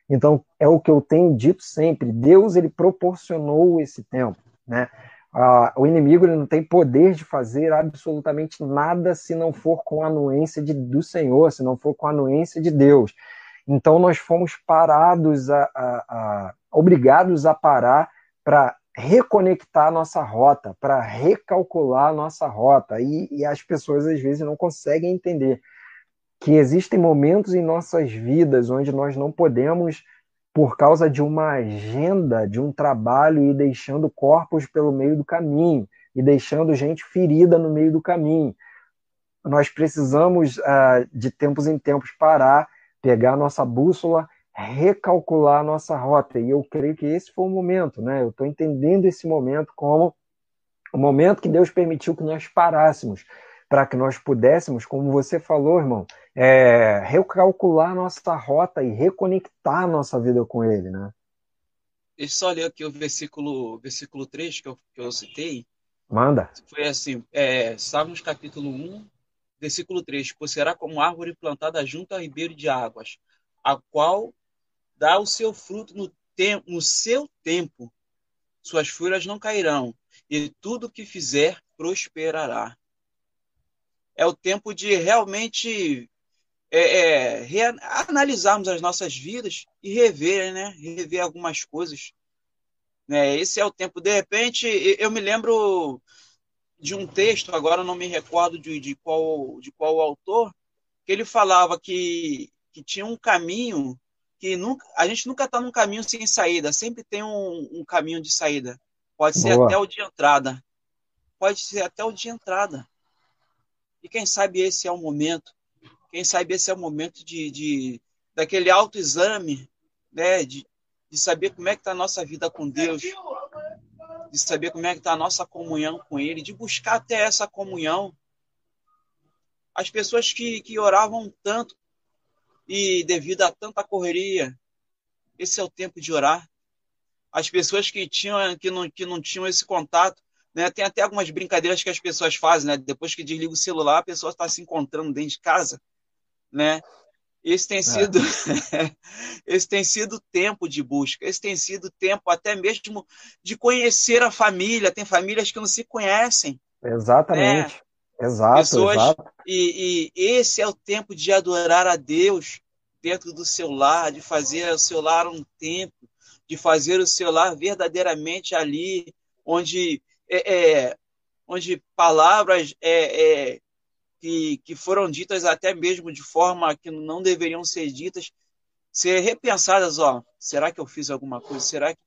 Então, é o que eu tenho dito sempre: Deus ele proporcionou esse tempo. Né? Ah, o inimigo ele não tem poder de fazer absolutamente nada se não for com a anuência de, do Senhor, se não for com a anuência de Deus. Então nós fomos parados, a, a, a obrigados a parar para reconectar a nossa rota, para recalcular a nossa rota. E, e, as pessoas às vezes não conseguem entender que existem momentos em nossas vidas onde nós não podemos, por causa de uma agenda, de um trabalho, e deixando corpos pelo meio do caminho, e deixando gente ferida no meio do caminho. Nós precisamos, uh, de tempos em tempos, parar pegar nossa bússola, recalcular a nossa rota. E eu creio que esse foi o momento, né? Eu estou entendendo esse momento como o momento que Deus permitiu que nós parássemos, para que nós pudéssemos, como você falou, irmão, é, recalcular nossa rota e reconectar nossa vida com Ele, né? Deixa eu só ler aqui o versículo, versículo 3 que eu, que eu citei. Manda. Foi assim, é, Salmos capítulo 1, Versículo 3: Pois será como árvore plantada junto ao ribeiro de águas, a qual dá o seu fruto no, tempo, no seu tempo, suas folhas não cairão, e tudo que fizer prosperará. É o tempo de realmente é, é, analisarmos as nossas vidas e rever, né? Rever algumas coisas. Né? Esse é o tempo. De repente, eu me lembro de um texto, agora não me recordo de, de, qual, de qual autor, que ele falava que, que tinha um caminho que nunca, a gente nunca está num caminho sem saída, sempre tem um, um caminho de saída. Pode ser Boa. até o de entrada. Pode ser até o de entrada. E quem sabe esse é o momento. Quem sabe esse é o momento de, de daquele autoexame, né? De, de saber como é que está a nossa vida com Deus, de saber como é que está a nossa comunhão com Ele, de buscar até essa comunhão. As pessoas que, que oravam tanto e devido a tanta correria, esse é o tempo de orar. As pessoas que tinham que não, que não tinham esse contato Né? Tem até algumas brincadeiras que as pessoas fazem, né? Depois que desliga o celular, a pessoa está se encontrando dentro de casa, né? Esse tem é. sido é. (laughs) esse tem sido tempo de busca, esse tem sido tempo até mesmo de conhecer a família. Tem famílias que não se conhecem. Exatamente. Né? Exato, Pessoas, exato. E, e esse é o tempo de adorar a Deus dentro do seu lar, de fazer o seu lar um templo, de fazer o seu lar verdadeiramente ali, onde é, é, onde palavras é, é, que, que foram ditas até mesmo de forma que não deveriam ser ditas, ser repensadas, ó, será que eu fiz alguma coisa? Será que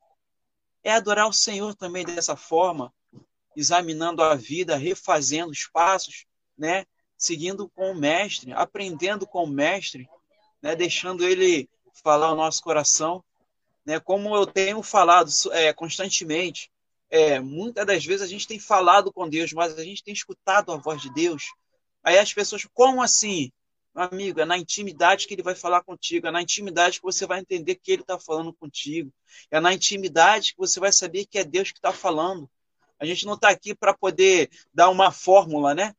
é adorar o Senhor também dessa forma, examinando a vida, refazendo os passos, né? Seguindo com o mestre, aprendendo com o mestre, né? Deixando ele falar o nosso coração, né? Como eu tenho falado é, constantemente, é, muitas das vezes a gente tem falado com Deus, mas a gente tem escutado a voz de Deus. Aí as pessoas, como assim? Meu amigo, é na intimidade que ele vai falar contigo, é na intimidade que você vai entender que ele está falando contigo, é na intimidade que você vai saber que é Deus que está falando. A gente não está aqui para poder dar uma fórmula, né?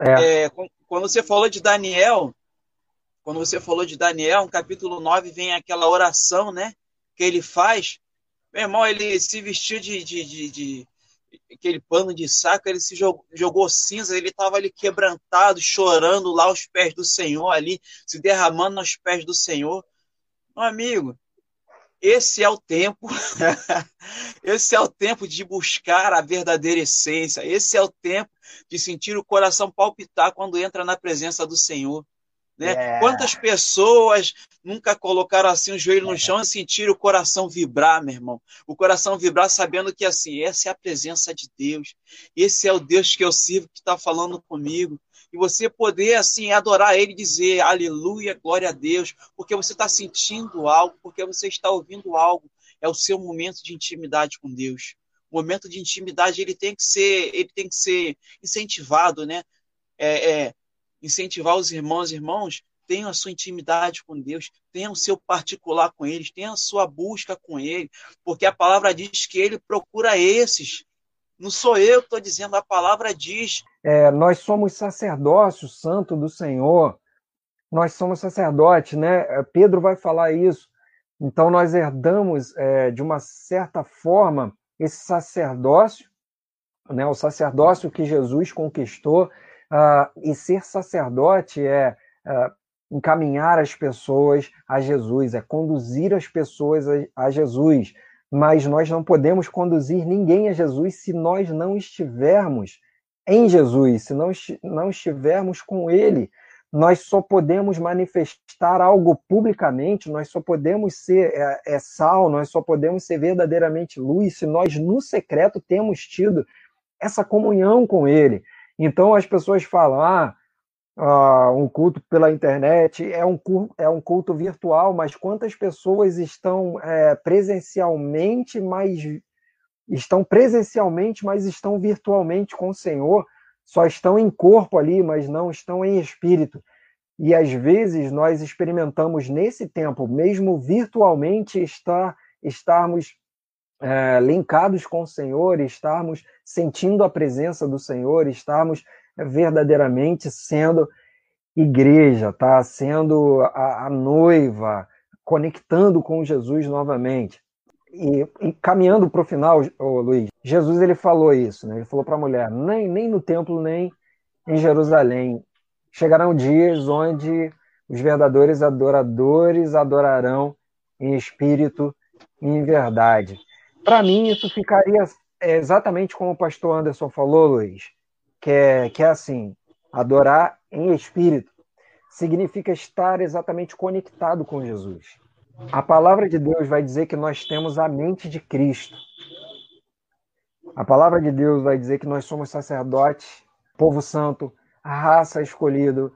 É. É, quando você falou de Daniel, quando você falou de Daniel, no capítulo 9 vem aquela oração, né? Que ele faz meu irmão, ele se vestiu de, de, de, de aquele pano de saco, ele se jogou, jogou cinza, ele estava ali quebrantado, chorando lá aos pés do Senhor, ali, se derramando aos pés do Senhor. Meu amigo, esse é o tempo, (laughs) esse é o tempo de buscar a verdadeira essência, esse é o tempo de sentir o coração palpitar quando entra na presença do Senhor. Né? É. Quantas pessoas nunca colocaram assim o joelho no chão e sentiram o coração vibrar, meu irmão? O coração vibrar sabendo que assim, essa é a presença de Deus. Esse é o Deus que eu sirvo que está falando comigo. E você poder assim adorar Ele, dizer aleluia, glória a Deus, porque você está sentindo algo, porque você está ouvindo algo. É o seu momento de intimidade com Deus. O momento de intimidade ele tem que ser, ele tem que ser incentivado, né? É, é, incentivar os irmãos e irmãos, tenham a sua intimidade com Deus, tenham o seu particular com eles, tenham a sua busca com Ele, porque a palavra diz que Ele procura esses. Não sou eu que estou dizendo, a palavra diz. É, nós somos sacerdócio santo do Senhor, nós somos sacerdotes, né? É, Pedro vai falar isso. Então nós herdamos, é, de uma certa forma, esse sacerdócio, né? o sacerdócio que Jesus conquistou, Uh, e ser sacerdote é uh, encaminhar as pessoas a Jesus, é conduzir as pessoas a, a Jesus. Mas nós não podemos conduzir ninguém a Jesus se nós não estivermos em Jesus, se não, não estivermos com Ele. Nós só podemos manifestar algo publicamente, nós só podemos ser é, é sal, nós só podemos ser verdadeiramente luz se nós, no secreto, temos tido essa comunhão com Ele. Então as pessoas falam, ah, ah, um culto pela internet é um, é um culto virtual, mas quantas pessoas estão é, presencialmente, mas estão presencialmente, mas estão virtualmente com o Senhor, só estão em corpo ali, mas não estão em espírito. E às vezes nós experimentamos nesse tempo, mesmo virtualmente, estar, estarmos é, linkados com o Senhor, estarmos sentindo a presença do Senhor, estarmos verdadeiramente sendo igreja, tá? Sendo a, a noiva, conectando com Jesus novamente. E, e caminhando para o final, oh, Luiz, Jesus ele falou isso, né? Ele falou para a mulher: nem, nem no templo, nem em Jerusalém chegarão dias onde os verdadeiros adoradores adorarão em espírito e em verdade. Para mim, isso ficaria exatamente como o pastor Anderson falou, Luiz, que é, que é assim: adorar em espírito significa estar exatamente conectado com Jesus. A palavra de Deus vai dizer que nós temos a mente de Cristo. A palavra de Deus vai dizer que nós somos sacerdotes, povo santo, raça escolhido,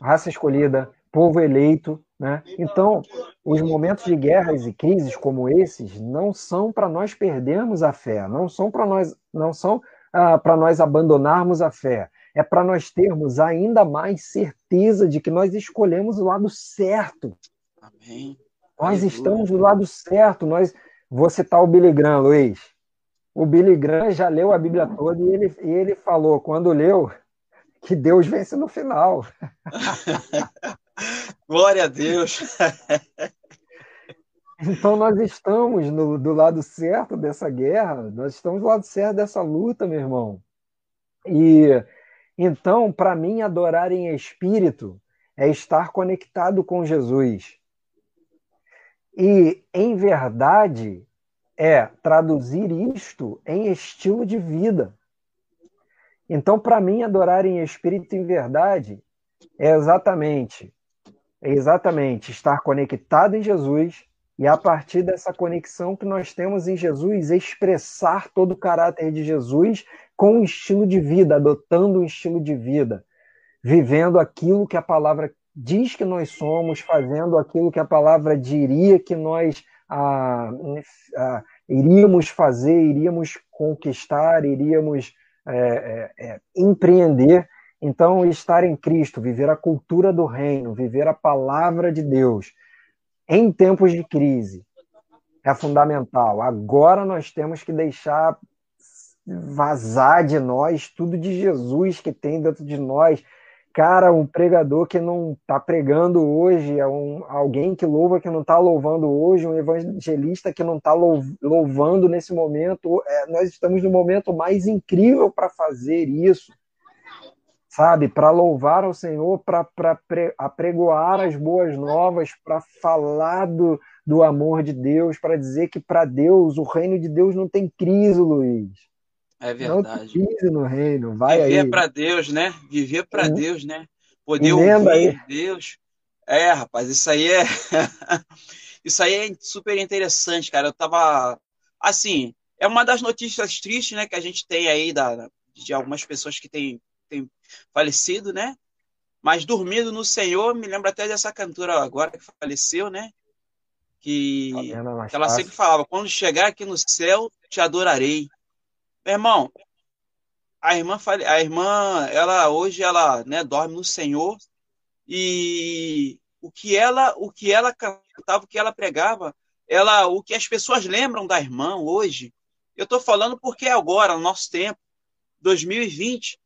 raça escolhida, povo eleito, né? Então, os momentos de guerras e crises como esses não são para nós perdermos a fé, não são para nós, não são ah, para nós abandonarmos a fé. É para nós termos ainda mais certeza de que nós escolhemos o lado certo. Amém. Nós Aleluia. estamos do lado certo. Nós, vou citar o Billy Graham, Luiz. o Billy Graham já leu a Bíblia toda e ele, e ele falou, quando leu, que Deus vence no final. (laughs) Glória a Deus. então nós estamos no, do lado certo dessa guerra, nós estamos do lado certo dessa luta, meu irmão. E então, para mim, adorar em espírito é estar conectado com Jesus. E, em verdade, é traduzir isto em estilo de vida. Então, para mim, adorar em espírito em verdade é exatamente, exatamente estar conectado em Jesus e a partir dessa conexão que nós temos em Jesus, expressar todo o caráter de Jesus com um estilo de vida, adotando um estilo de vida, vivendo aquilo que a palavra diz que nós somos, fazendo aquilo que a palavra diria que nós ah, ah, iríamos fazer, iríamos conquistar, iríamos é, é, é, empreender. Então, estar em Cristo, viver a cultura do reino, viver a palavra de Deus em tempos de crise é fundamental. Agora nós temos que deixar vazar de nós tudo de Jesus que tem dentro de nós, Cara, um pregador que não está pregando hoje, é um, alguém que louva que não está louvando hoje, um evangelista que não está louvando nesse momento. É, nós estamos no momento mais incrível para fazer isso, sabe? Para louvar ao Senhor, para apregoar as boas novas, para falar do, do amor de Deus, para dizer que para Deus, o reino de Deus não tem crise, Luiz. É verdade. Não no reino, vai Viver aí. para Deus, né? Viver para uhum. Deus, né? Poder Emenda ouvir aí. Deus. É, rapaz, isso aí é (laughs) isso aí é super interessante, cara. Eu tava assim, é uma das notícias tristes, né, que a gente tem aí da, de algumas pessoas que têm, têm falecido, né? Mas dormindo no Senhor, me lembra até dessa cantora agora que faleceu, né? Que, tá que ela sempre falava: quando chegar aqui no céu, te adorarei. Meu irmão, a irmã, a irmã, ela hoje ela, né, dorme no Senhor e o que ela, o que ela cantava, o que ela pregava, ela, o que as pessoas lembram da irmã hoje. Eu estou falando porque é agora, no nosso tempo, 2020,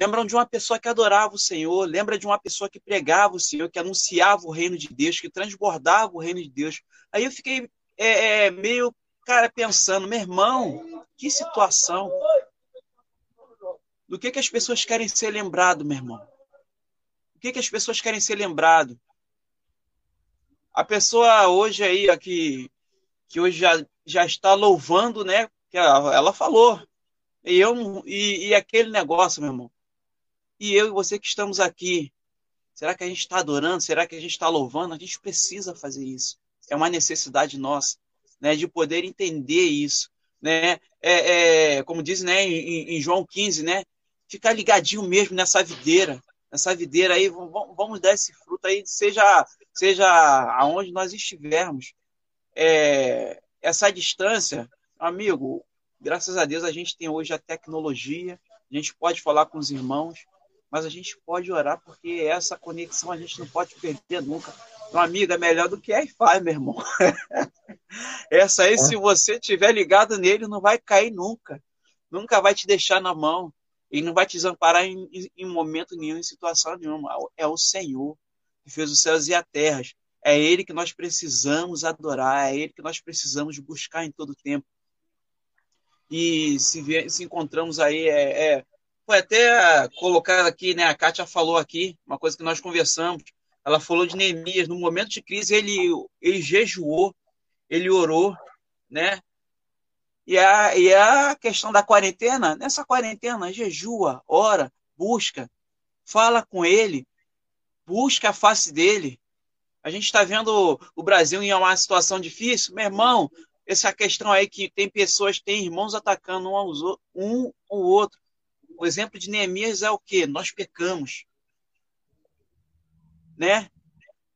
lembram de uma pessoa que adorava o Senhor, lembra de uma pessoa que pregava o Senhor, que anunciava o reino de Deus, que transbordava o reino de Deus. Aí eu fiquei é, é, meio, cara, pensando, meu irmão, que situação. Do que, que as pessoas querem ser lembrado, meu irmão? Do que, que as pessoas querem ser lembrado? A pessoa hoje aí, aqui, que hoje já, já está louvando, né? Ela falou. E, eu, e, e aquele negócio, meu irmão. E eu e você que estamos aqui, será que a gente está adorando? Será que a gente está louvando? A gente precisa fazer isso. É uma necessidade nossa, né, de poder entender isso né? É, é, como diz né, em, em, João 15, né? Ficar ligadinho mesmo nessa videira, nessa videira aí, vamos, vamos dar esse fruto aí, seja, seja aonde nós estivermos. É, essa distância, amigo, graças a Deus a gente tem hoje a tecnologia, a gente pode falar com os irmãos, mas a gente pode orar porque essa conexão a gente não pode perder nunca. Meu amigo, é melhor do que Wi-Fi, meu irmão. (laughs) Essa aí, é. se você tiver ligado nele, não vai cair nunca. Nunca vai te deixar na mão. E não vai te desamparar em, em momento nenhum, em situação nenhuma. É o Senhor que fez os céus e a terra. É Ele que nós precisamos adorar. É Ele que nós precisamos buscar em todo tempo. E se, se encontramos aí, é, é, foi até colocado aqui, né? A Kátia falou aqui, uma coisa que nós conversamos. Ela falou de Neemias. No momento de crise, ele, ele jejuou ele orou, né? E a, e a questão da quarentena, nessa quarentena, jejua, ora, busca, fala com ele, busca a face dele. A gente está vendo o Brasil em uma situação difícil, meu irmão. Essa questão aí que tem pessoas, tem irmãos atacando um, aos, um ou outro. O exemplo de Neemias é o quê? Nós pecamos. Né?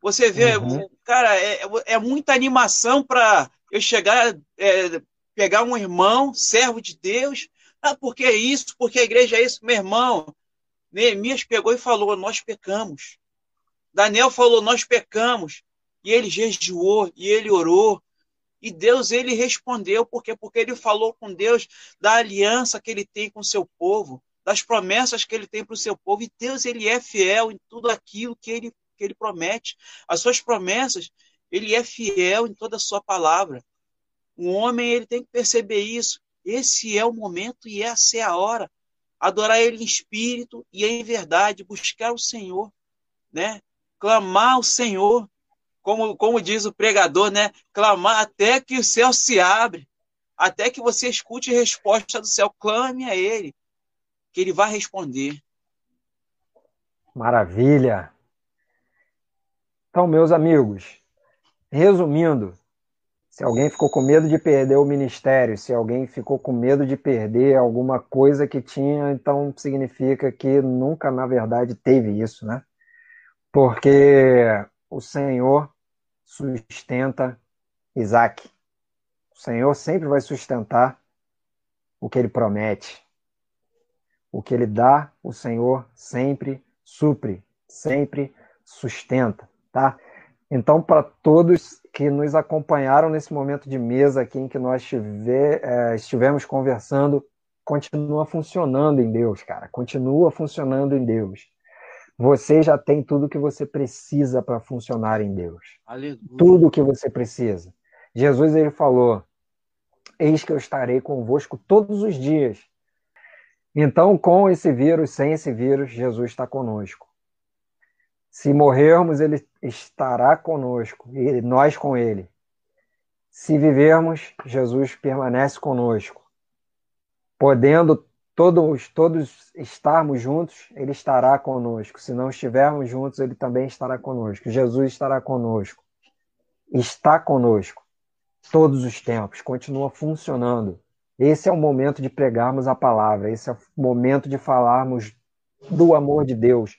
Você vê, uhum. cara, é, é muita animação para eu chegar, é, pegar um irmão, servo de Deus. Ah, porque é isso? Porque a igreja é isso? Meu irmão, Neemias pegou e falou: Nós pecamos. Daniel falou: Nós pecamos. E ele jejuou, e ele orou. E Deus ele respondeu porque porque ele falou com Deus da aliança que ele tem com o seu povo, das promessas que ele tem para o seu povo. E Deus ele é fiel em tudo aquilo que ele que ele promete. As suas promessas, ele é fiel em toda a sua palavra. O homem ele tem que perceber isso. Esse é o momento e essa é a hora. Adorar ele em espírito e em verdade, buscar o Senhor, né? Clamar ao Senhor, como, como diz o pregador, né? Clamar até que o céu se abre, até que você escute a resposta do céu. Clame a Ele, que Ele vai responder. Maravilha! Então, meus amigos, resumindo, se alguém ficou com medo de perder o ministério, se alguém ficou com medo de perder alguma coisa que tinha, então significa que nunca, na verdade, teve isso, né? Porque o Senhor sustenta Isaac. O Senhor sempre vai sustentar o que ele promete. O que ele dá, o Senhor sempre supre, sempre sustenta, tá? Então, para todos que nos acompanharam nesse momento de mesa aqui em que nós estiver, é, estivemos conversando, continua funcionando em Deus, cara. Continua funcionando em Deus. Você já tem tudo que você precisa para funcionar em Deus. Aleluia. Tudo que você precisa. Jesus ele falou: Eis que eu estarei convosco todos os dias. Então, com esse vírus, sem esse vírus, Jesus está conosco. Se morrermos, ele estará conosco, e nós com ele. Se vivermos, Jesus permanece conosco. Podendo todos, todos estarmos juntos, ele estará conosco. Se não estivermos juntos, ele também estará conosco. Jesus estará conosco. Está conosco. Todos os tempos. Continua funcionando. Esse é o momento de pregarmos a palavra. Esse é o momento de falarmos do amor de Deus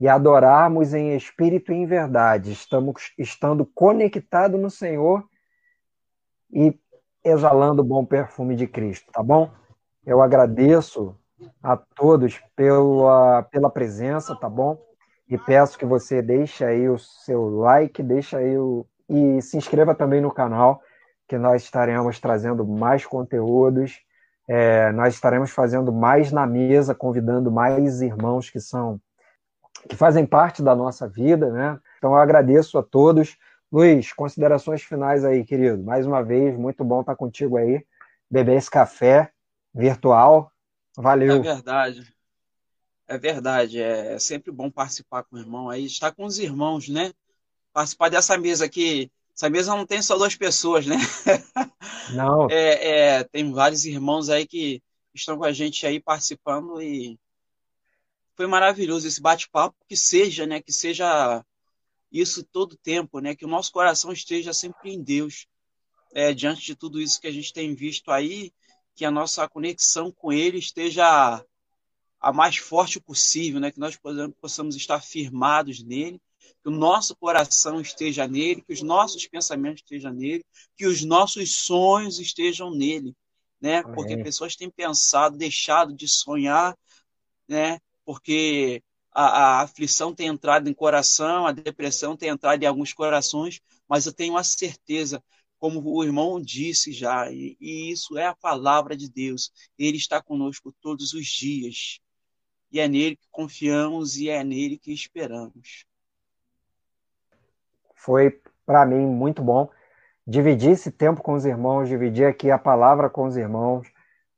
e adorarmos em espírito e em verdade. Estamos estando conectados no Senhor e exalando o bom perfume de Cristo, tá bom? Eu agradeço a todos pela, pela presença, tá bom? E peço que você deixe aí o seu like, deixe aí o, e se inscreva também no canal, que nós estaremos trazendo mais conteúdos. É, nós estaremos fazendo mais na mesa, convidando mais irmãos que são que fazem parte da nossa vida, né? Então eu agradeço a todos. Luiz, considerações finais aí, querido. Mais uma vez, muito bom estar contigo aí, beber esse café virtual. Valeu. É verdade. É verdade. É sempre bom participar com o irmão aí, estar com os irmãos, né? Participar dessa mesa aqui. Essa mesa não tem só duas pessoas, né? (laughs) Não. É, é, tem vários irmãos aí que estão com a gente aí participando e foi maravilhoso esse bate-papo. Que seja, né? Que seja isso todo tempo, né? Que o nosso coração esteja sempre em Deus. É, diante de tudo isso que a gente tem visto aí, que a nossa conexão com Ele esteja a mais forte possível, né? que nós possamos estar firmados nele, que o nosso coração esteja nele, que os nossos pensamentos estejam nele, que os nossos sonhos estejam nele, né? Porque pessoas têm pensado, deixado de sonhar, né? Porque a, a, aflição tem entrado em coração, a depressão tem entrado em alguns corações, mas eu tenho a certeza como o irmão disse já, e, e isso é a palavra de Deus. Ele está conosco todos os dias. E é nele que confiamos e é nele que esperamos. Foi para mim muito bom dividir esse tempo com os irmãos, dividir aqui a palavra com os irmãos.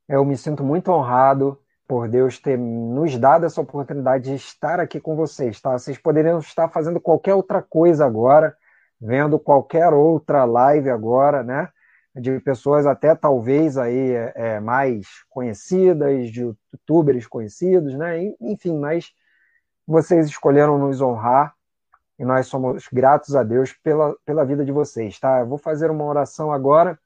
Eu me sinto muito honrado por Deus ter nos dado essa oportunidade de estar aqui com vocês, tá? Vocês poderiam estar fazendo qualquer outra coisa agora, vendo qualquer outra live agora, né? De pessoas até talvez aí é, é, mais conhecidas, de youtubers conhecidos, né? Enfim, mas vocês escolheram nos honrar e nós somos gratos a Deus pela, pela vida de vocês, tá? Eu vou fazer uma oração agora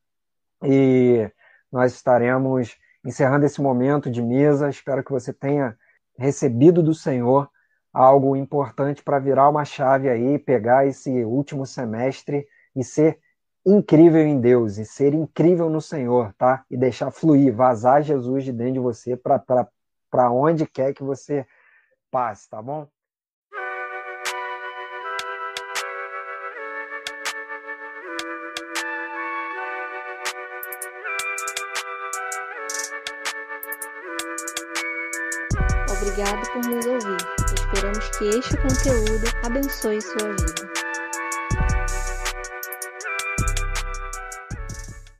e nós estaremos encerrando esse momento de mesa. Espero que você tenha recebido do Senhor algo importante para virar uma chave aí, pegar esse último semestre e ser incrível em Deus, e ser incrível no Senhor, tá? E deixar fluir, vazar Jesus de dentro de você para onde quer que você passe, tá bom? Este conteúdo abençoe sua vida.